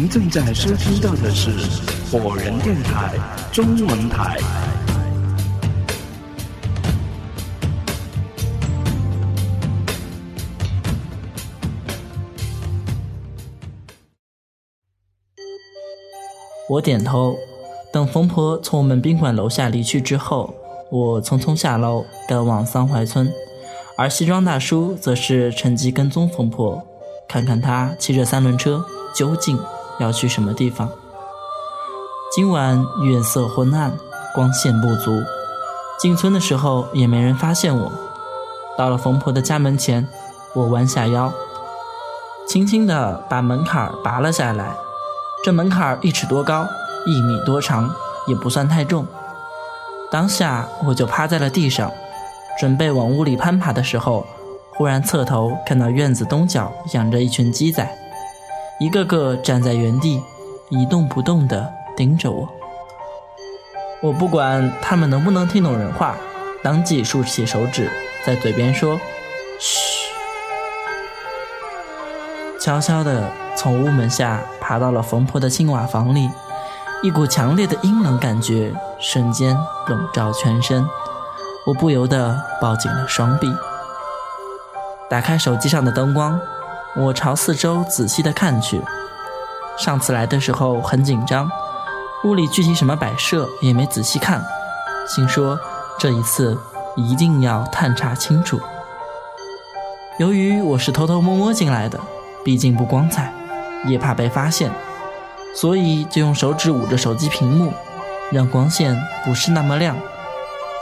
您正在收听到的是火人电台中文台。我点头。等冯婆从我们宾馆楼下离去之后，我匆匆下楼赶往桑槐村，而西装大叔则是趁机跟踪冯婆，看看她骑着三轮车究竟要去什么地方。今晚月色昏暗，光线不足，进村的时候也没人发现我。到了冯婆的家门前，我弯下腰，轻轻地把门槛拔了下来。这门槛一尺多高。一米多长，也不算太重。当下我就趴在了地上，准备往屋里攀爬的时候，忽然侧头看到院子东角养着一群鸡仔，一个个站在原地，一动不动地盯着我。我不管他们能不能听懂人话，当即竖起手指在嘴边说：“嘘。”悄悄地从屋门下爬到了冯婆的青瓦房里。一股强烈的阴冷感觉瞬间笼罩全身，我不由得抱紧了双臂。打开手机上的灯光，我朝四周仔细的看去。上次来的时候很紧张，屋里具体什么摆设也没仔细看，心说这一次一定要探查清楚。由于我是偷偷摸摸进来的，毕竟不光彩，也怕被发现。所以就用手指捂着手机屏幕，让光线不是那么亮，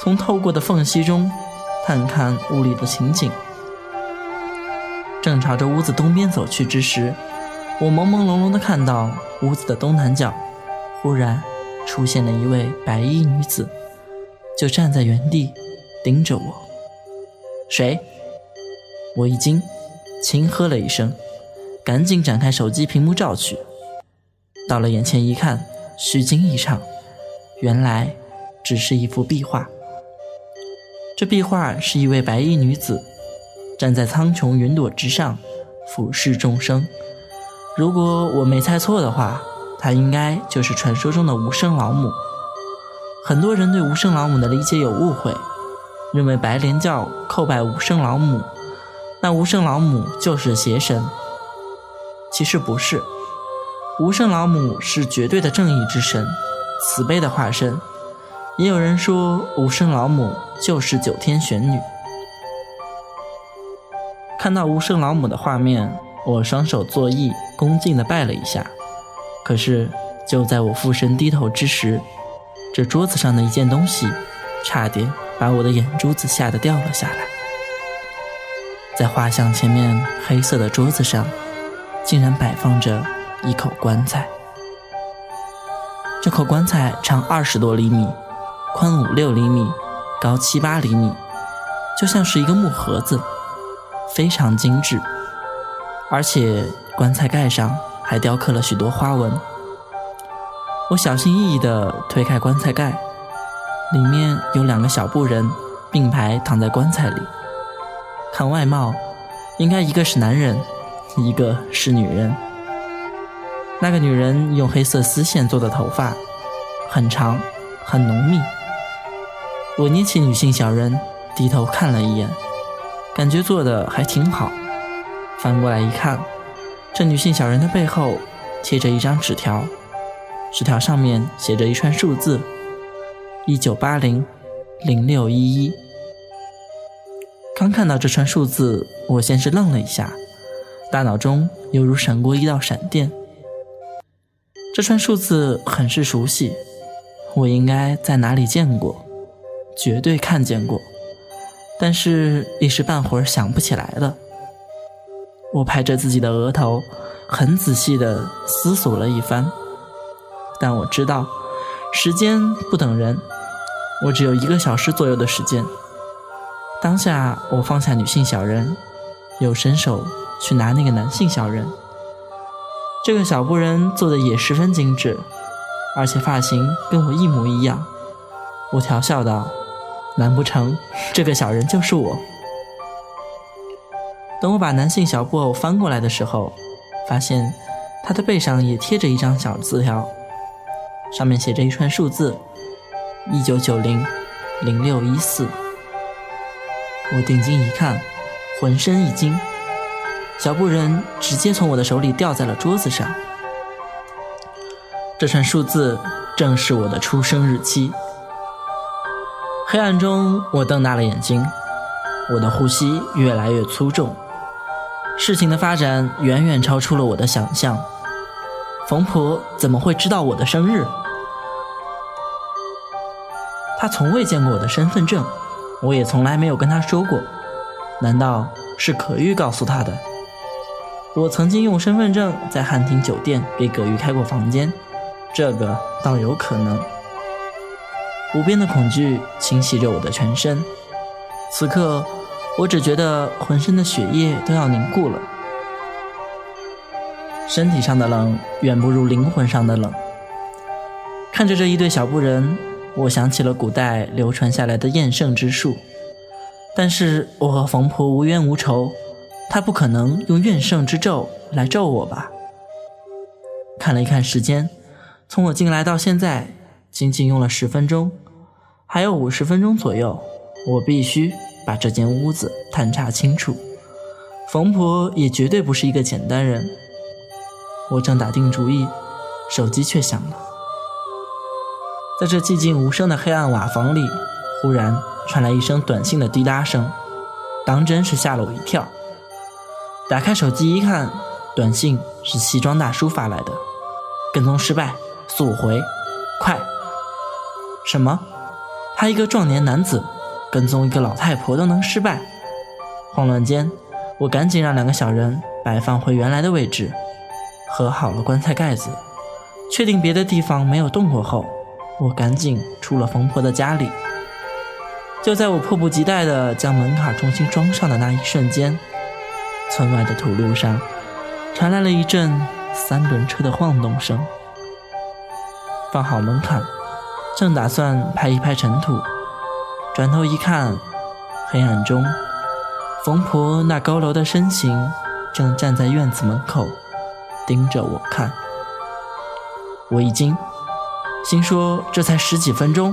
从透过的缝隙中探看屋里的情景。正朝着屋子东边走去之时，我朦朦胧胧地看到屋子的东南角，忽然出现了一位白衣女子，就站在原地盯着我。谁？我一惊，轻喝了一声，赶紧展开手机屏幕照去。到了眼前一看，虚惊一场，原来只是一幅壁画。这壁画是一位白衣女子，站在苍穹云朵之上，俯视众生。如果我没猜错的话，她应该就是传说中的无声老母。很多人对无声老母的理解有误会，认为白莲教叩拜无声老母，那无声老母就是邪神。其实不是。无声老母是绝对的正义之神，慈悲的化身。也有人说，无声老母就是九天玄女。看到无声老母的画面，我双手作揖，恭敬地拜了一下。可是，就在我俯身低头之时，这桌子上的一件东西，差点把我的眼珠子吓得掉了下来。在画像前面黑色的桌子上，竟然摆放着。一口棺材，这口棺材长二十多厘米，宽五六厘米，高七八厘米，就像是一个木盒子，非常精致。而且棺材盖上还雕刻了许多花纹。我小心翼翼地推开棺材盖，里面有两个小布人并排躺在棺材里。看外貌，应该一个是男人，一个是女人。那个女人用黑色丝线做的头发，很长，很浓密。我捏起女性小人，低头看了一眼，感觉做的还挺好。翻过来一看，这女性小人的背后贴着一张纸条，纸条上面写着一串数字：一九八零零六一一。刚看到这串数字，我先是愣了一下，大脑中犹如闪过一道闪电。这串数字很是熟悉，我应该在哪里见过，绝对看见过，但是一时半会儿想不起来了。我拍着自己的额头，很仔细地思索了一番，但我知道时间不等人，我只有一个小时左右的时间。当下，我放下女性小人，又伸手去拿那个男性小人。这个小布人做的也十分精致，而且发型跟我一模一样。我调笑道：“难不成这个小人就是我？”等我把男性小布偶翻过来的时候，发现他的背上也贴着一张小字条，上面写着一串数字：一九九零零六一四。我定睛一看，浑身一惊，小布人直接从我的手里掉在了桌子上。这串数字正是我的出生日期。黑暗中，我瞪大了眼睛，我的呼吸越来越粗重。事情的发展远远超出了我的想象。冯婆怎么会知道我的生日？她从未见过我的身份证，我也从来没有跟她说过。难道是葛玉告诉她的？我曾经用身份证在汉庭酒店给葛玉开过房间，这个倒有可能。无边的恐惧侵袭着我的全身，此刻我只觉得浑身的血液都要凝固了。身体上的冷远不如灵魂上的冷。看着这一对小布人，我想起了古代流传下来的厌胜之术。但是我和冯婆无冤无仇，她不可能用怨胜之咒来咒我吧？看了一看时间，从我进来到现在。仅仅用了十分钟，还有五十分钟左右，我必须把这间屋子探查清楚。冯婆也绝对不是一个简单人。我正打定主意，手机却响了。在这寂静无声的黑暗瓦房里，忽然传来一声短信的滴答声，当真是吓了我一跳。打开手机一看，短信是西装大叔发来的：“跟踪失败，速回，快！”什么？他一个壮年男子跟踪一个老太婆都能失败？慌乱间，我赶紧让两个小人摆放回原来的位置，合好了棺材盖子，确定别的地方没有动过后，我赶紧出了冯婆的家里。就在我迫不及待地将门卡重新装上的那一瞬间，村外的土路上传来了一阵三轮车的晃动声。放好门槛。正打算拍一拍尘土，转头一看，黑暗中，冯婆那佝偻的身形正站在院子门口，盯着我看。我一惊，心说这才十几分钟，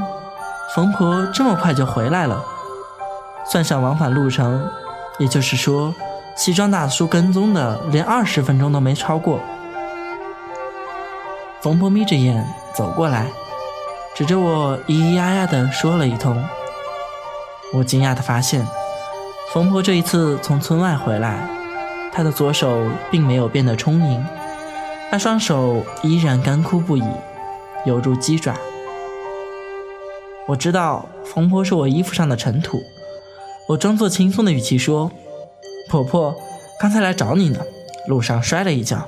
冯婆这么快就回来了，算上往返路程，也就是说，西装大叔跟踪的连二十分钟都没超过。冯婆眯着眼走过来。指着我咿咿呀呀地说了一通，我惊讶地发现，冯婆这一次从村外回来，她的左手并没有变得充盈，那双手依然干枯不已，犹如鸡爪。我知道冯婆是我衣服上的尘土，我装作轻松的语气说：“婆婆，刚才来找你呢，路上摔了一跤。”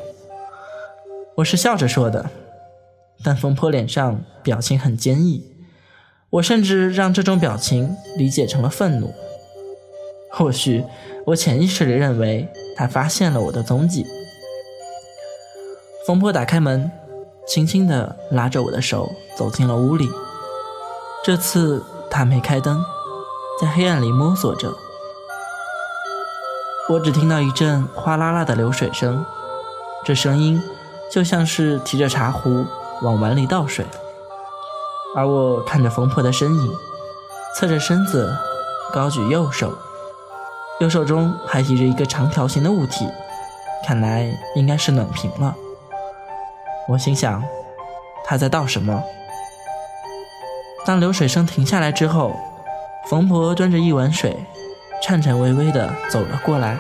我是笑着说的。但冯婆脸上表情很坚毅，我甚至让这种表情理解成了愤怒。或许我潜意识里认为他发现了我的踪迹。冯婆打开门，轻轻地拉着我的手走进了屋里。这次她没开灯，在黑暗里摸索着。我只听到一阵哗啦啦的流水声，这声音就像是提着茶壶。往碗里倒水，而我看着冯婆的身影，侧着身子，高举右手，右手中还提着一个长条形的物体，看来应该是暖瓶了。我心想，他在倒什么？当流水声停下来之后，冯婆端着一碗水，颤颤巍巍地走了过来，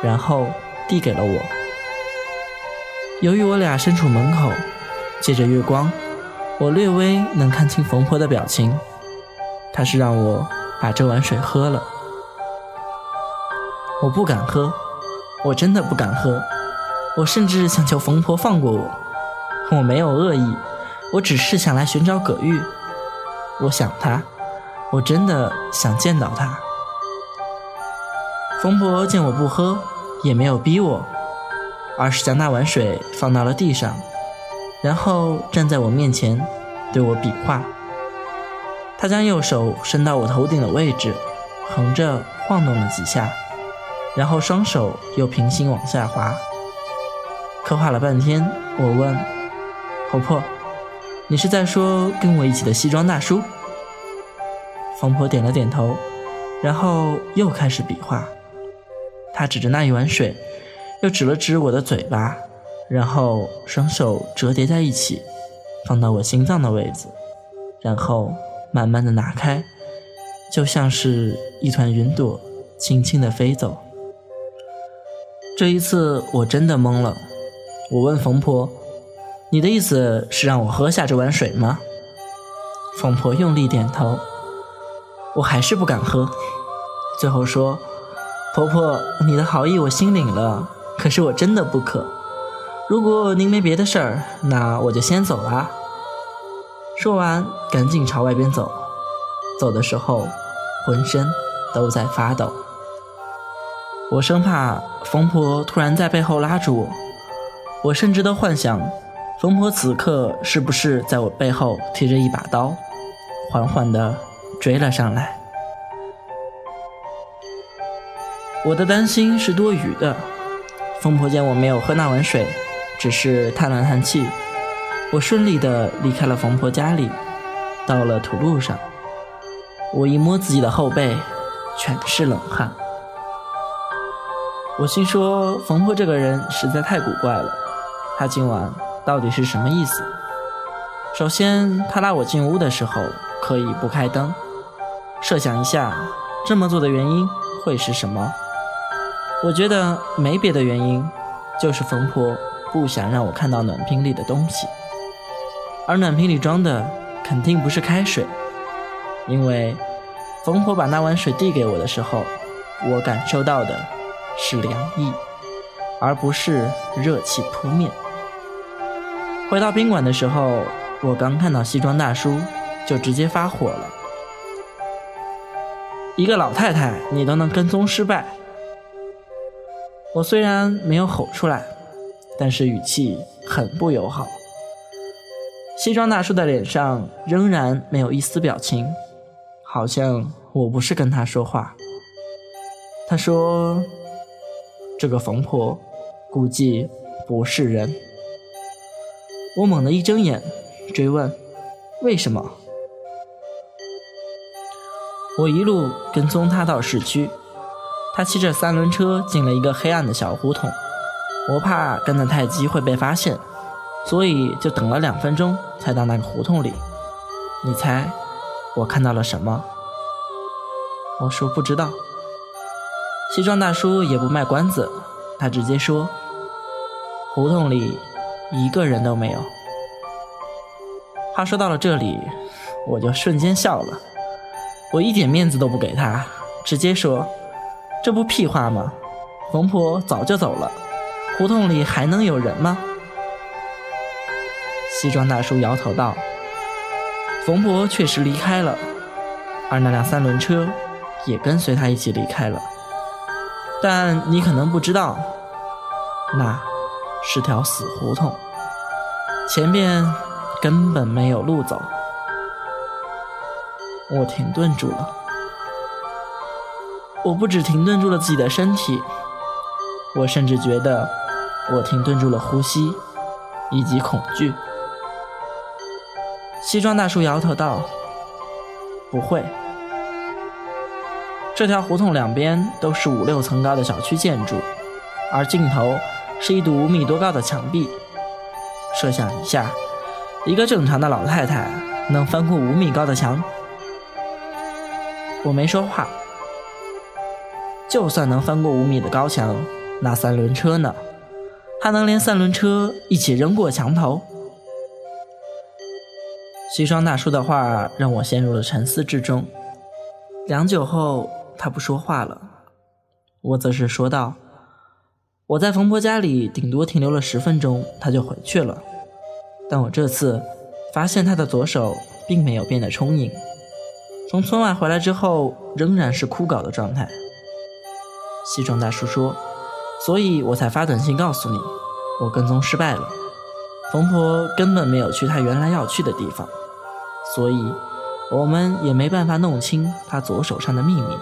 然后递给了我。由于我俩身处门口。借着月光，我略微能看清冯婆的表情。她是让我把这碗水喝了。我不敢喝，我真的不敢喝。我甚至想求冯婆放过我。我没有恶意，我只是想来寻找葛玉。我想他，我真的想见到他。冯婆见我不喝，也没有逼我，而是将那碗水放到了地上。然后站在我面前，对我比划。他将右手伸到我头顶的位置，横着晃动了几下，然后双手又平行往下滑。刻画了半天，我问婆婆：“你是在说跟我一起的西装大叔？”冯婆点了点头，然后又开始比划。她指着那一碗水，又指了指我的嘴巴，然后双手折叠在一起，放到我心脏的位置，然后慢慢的拿开，就像是一团云朵轻轻的飞走。这一次我真的懵了，我问冯婆：“你的意思是让我喝下这碗水吗？”冯婆用力点头。我还是不敢喝，最后说：“婆婆，你的好意我心领了，可是我真的不渴。如果您没别的事儿，那我就先走了。”说完，赶紧朝外边走。走的时候，浑身都在发抖。我生怕冯婆突然在背后拉住我，我甚至都幻想，冯婆此刻是不是在我背后提着一把刀，缓缓的。追了上来，我的担心是多余的。疯婆见我没有喝那碗水，只是叹了叹气。我顺利的离开了冯婆家里，到了土路上。我一摸自己的后背，全是冷汗。我心说，冯婆这个人实在太古怪了。她今晚到底是什么意思？首先，她拉我进屋的时候可以不开灯。设想一下，这么做的原因会是什么？我觉得没别的原因，就是冯婆不想让我看到暖瓶里的东西，而暖瓶里装的肯定不是开水，因为冯婆把那碗水递给我的时候，我感受到的是凉意，而不是热气扑面。回到宾馆的时候，我刚看到西装大叔，就直接发火了。一个老太太，你都能跟踪失败。我虽然没有吼出来，但是语气很不友好。西装大叔的脸上仍然没有一丝表情，好像我不是跟他说话。他说：“这个冯婆估计不是人。”我猛地一睁眼，追问：“为什么？”我一路跟踪他到市区，他骑着三轮车进了一个黑暗的小胡同。我怕跟得太急会被发现，所以就等了两分钟才到那个胡同里。你猜我看到了什么？我说不知道。西装大叔也不卖关子，他直接说：胡同里一个人都没有。话说到了这里，我就瞬间笑了。我一点面子都不给他，直接说：“这不屁话吗？冯婆早就走了，胡同里还能有人吗？”西装大叔摇头道：“冯博确实离开了，而那辆三轮车也跟随他一起离开了。但你可能不知道，那是条死胡同，前面根本没有路走。”我停顿住了，我不止停顿住了自己的身体，我甚至觉得我停顿住了呼吸，以及恐惧。西装大叔摇头道：“不会，这条胡同两边都是五六层高的小区建筑，而尽头是一堵五米多高的墙壁。设想一下，一个正常的老太太能翻过五米高的墙？”我没说话。就算能翻过五米的高墙，那三轮车呢？还能连三轮车一起扔过墙头？西装大叔的话让我陷入了沉思之中。良久后，他不说话了。我则是说道：“我在冯婆家里顶多停留了十分钟，他就回去了。但我这次发现他的左手并没有变得充盈。”从村外回来之后，仍然是枯槁的状态。西装大叔说：“所以我才发短信告诉你，我跟踪失败了。冯婆根本没有去她原来要去的地方，所以我们也没办法弄清她左手上的秘密。”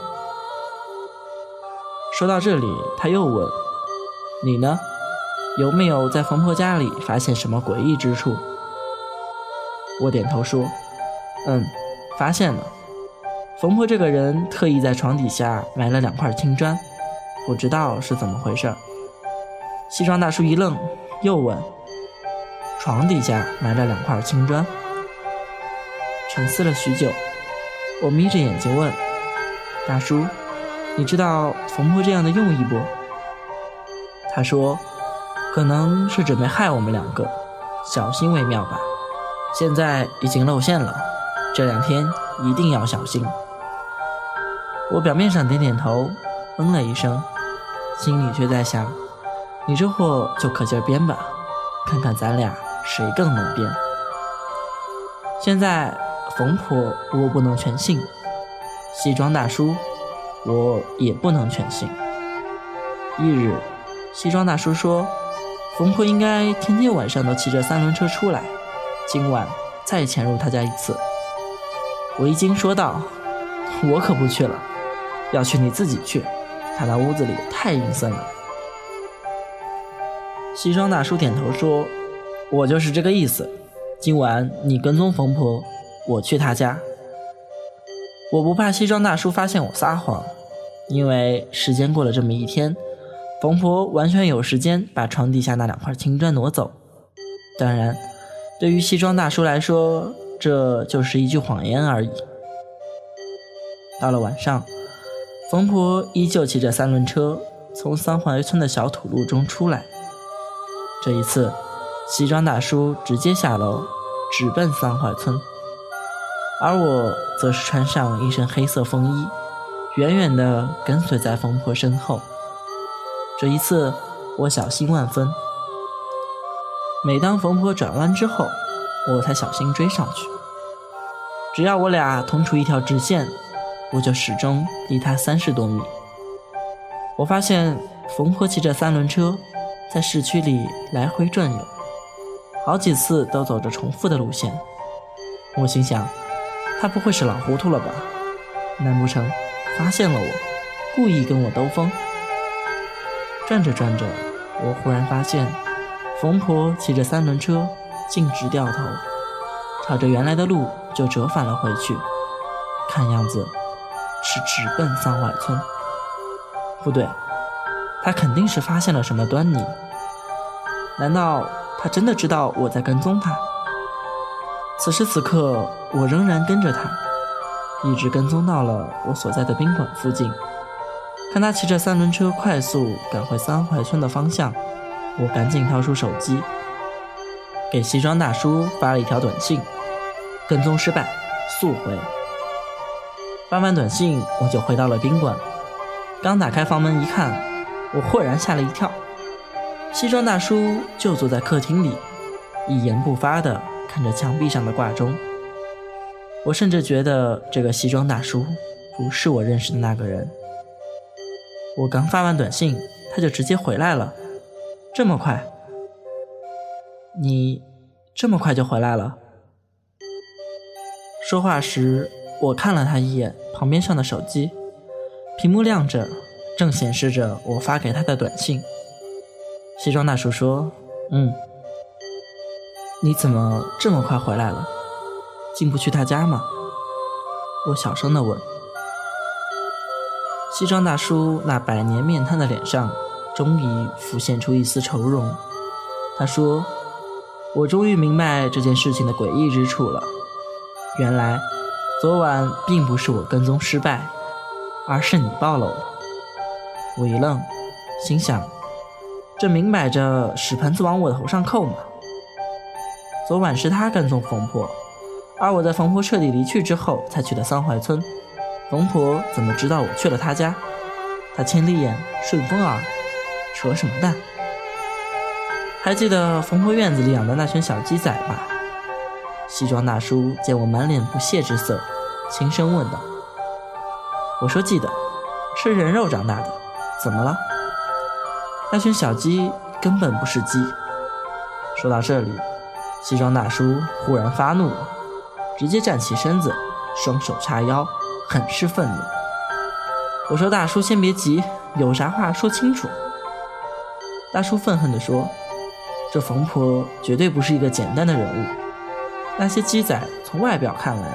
说到这里，他又问：“你呢？有没有在冯婆家里发现什么诡异之处？我点头说：“嗯，发现了。冯婆这个人特意在床底下埋了两块青砖，不知道是怎么回事。”西装大叔一愣，又问：“床底下埋了两块青砖？”沉思了许久，我眯着眼睛问：“大叔，你知道冯婆这样的用意不？”他说：“可能是准备害我们两个，小心为妙吧。现在已经露馅了，这两天一定要小心。”我表面上点点头，嗯了一声，心里却在想：“你这货就可劲编吧，看看咱俩谁更能编。”现在冯婆我不能全信，西装大叔我也不能全信。一日。西装大叔说：“冯婆应该天天晚上都骑着三轮车出来，今晚再潜入他家一次。”我一惊说道：“我可不去了，要去你自己去，他那屋子里太阴森了。”西装大叔点头说：“我就是这个意思。今晚你跟踪冯婆，我去他家。我不怕西装大叔发现我撒谎，因为时间过了这么一天。”冯婆完全有时间把床底下那两块青砖挪走。当然，对于西装大叔来说，这就是一句谎言而已。到了晚上，冯婆依旧骑着三轮车从三槐村的小土路中出来。这一次，西装大叔直接下楼，直奔三槐村，而我则是穿上一身黑色风衣，远远地跟随在冯婆身后。这一次，我小心万分。每当冯婆转弯之后，我才小心追上去。只要我俩同处一条直线，我就始终离他三十多米。我发现冯婆骑着三轮车在市区里来回转悠，好几次都走着重复的路线。我心想，她不会是老糊涂了吧？难不成发现了我，故意跟我兜风？转着转着，我忽然发现，冯婆骑着三轮车径直掉头，朝着原来的路就折返了回去。看样子是直奔桑槐村。不对，他肯定是发现了什么端倪。难道他真的知道我在跟踪他？此时此刻，我仍然跟着他，一直跟踪到了我所在的宾馆附近。看他骑着三轮车快速赶回三槐村的方向，我赶紧掏出手机，给西装大叔发了一条短信：“跟踪失败，速回。”发完短信，我就回到了宾馆。刚打开房门一看，我豁然吓了一跳，西装大叔就坐在客厅里，一言不发地看着墙壁上的挂钟。我甚至觉得这个西装大叔不是我认识的那个人。我刚发完短信，他就直接回来了，这么快？你这么快就回来了？说话时，我看了他一眼旁边上的手机，屏幕亮着，正显示着我发给他的短信。西装大叔说：“嗯，你怎么这么快回来了？进不去他家吗？”我小声的问。西装大叔那百年面瘫的脸上，终于浮现出一丝愁容。他说：“我终于明白这件事情的诡异之处了。原来，昨晚并不是我跟踪失败，而是你暴露了。”我一愣，心想：这明摆着屎盆子往我头上扣嘛！昨晚是他跟踪冯婆，而我在冯婆彻底离去之后才去的桑槐村。冯婆怎么知道我去了她家？她千里眼、顺风耳，扯什么淡？还记得冯婆院子里养的那群小鸡仔吧？西装大叔见我满脸不屑之色，轻声问道：“我说记得，吃人肉长大的，怎么了？那群小鸡根本不是鸡。”说到这里，西装大叔忽然发怒了，直接站起身子，双手叉腰。很是愤怒。我说：“大叔，先别急，有啥话说清楚。”大叔愤恨地说：“这冯婆绝对不是一个简单的人物。那些鸡仔从外表看来，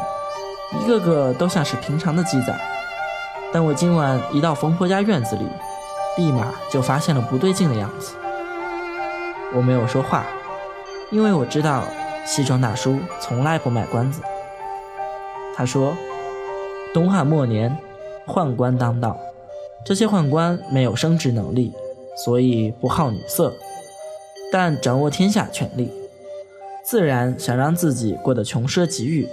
一个个都像是平常的鸡仔，但我今晚一到冯婆家院子里，立马就发现了不对劲的样子。我没有说话，因为我知道西装大叔从来不卖关子。他说：“东汉末年，宦官当道，这些宦官没有生殖能力，所以不好女色，但掌握天下权力。”自然想让自己过得穷奢极欲，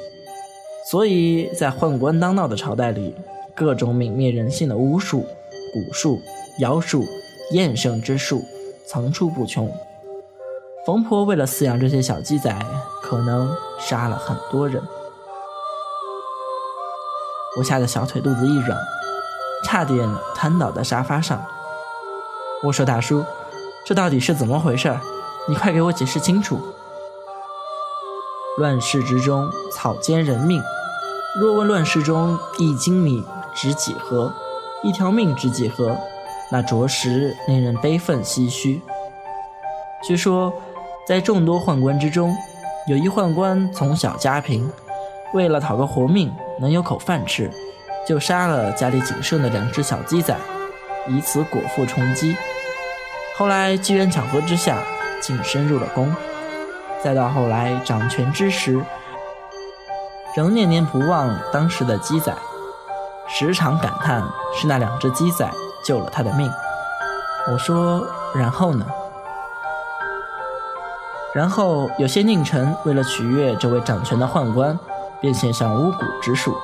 所以在宦官当道的朝代里，各种泯灭人性的巫术、蛊术、妖术、厌胜之术层出不穷。冯婆为了饲养这些小鸡仔，可能杀了很多人。我吓得小腿肚子一软，差点瘫倒在沙发上。我说：“大叔，这到底是怎么回事？你快给我解释清楚。”乱世之中，草菅人命。若问乱世中一斤米值几何，一条命值几何，那着实令人悲愤唏嘘。据说，在众多宦官之中，有一宦官从小家贫，为了讨个活命，能有口饭吃，就杀了家里仅剩的两只小鸡仔，以此果腹充饥。后来机缘巧合之下，竟升入了宫。再到后来掌权之时，仍念念不忘当时的鸡仔，时常感叹是那两只鸡仔救了他的命。我说，然后呢？然后有些佞臣为了取悦这位掌权的宦官，便献上巫蛊之术。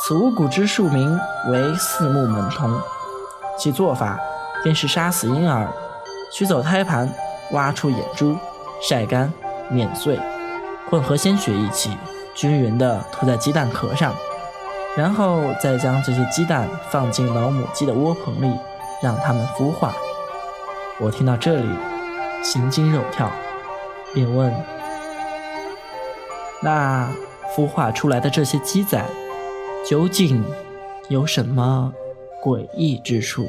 此巫蛊之术名为四目门童，其做法便是杀死婴儿，取走胎盘，挖出眼珠，晒干。碾碎，混合鲜血一起，均匀地涂在鸡蛋壳上，然后再将这些鸡蛋放进老母鸡的窝棚里，让它们孵化。我听到这里，心惊肉跳，便问：“那孵化出来的这些鸡仔，究竟有什么诡异之处？”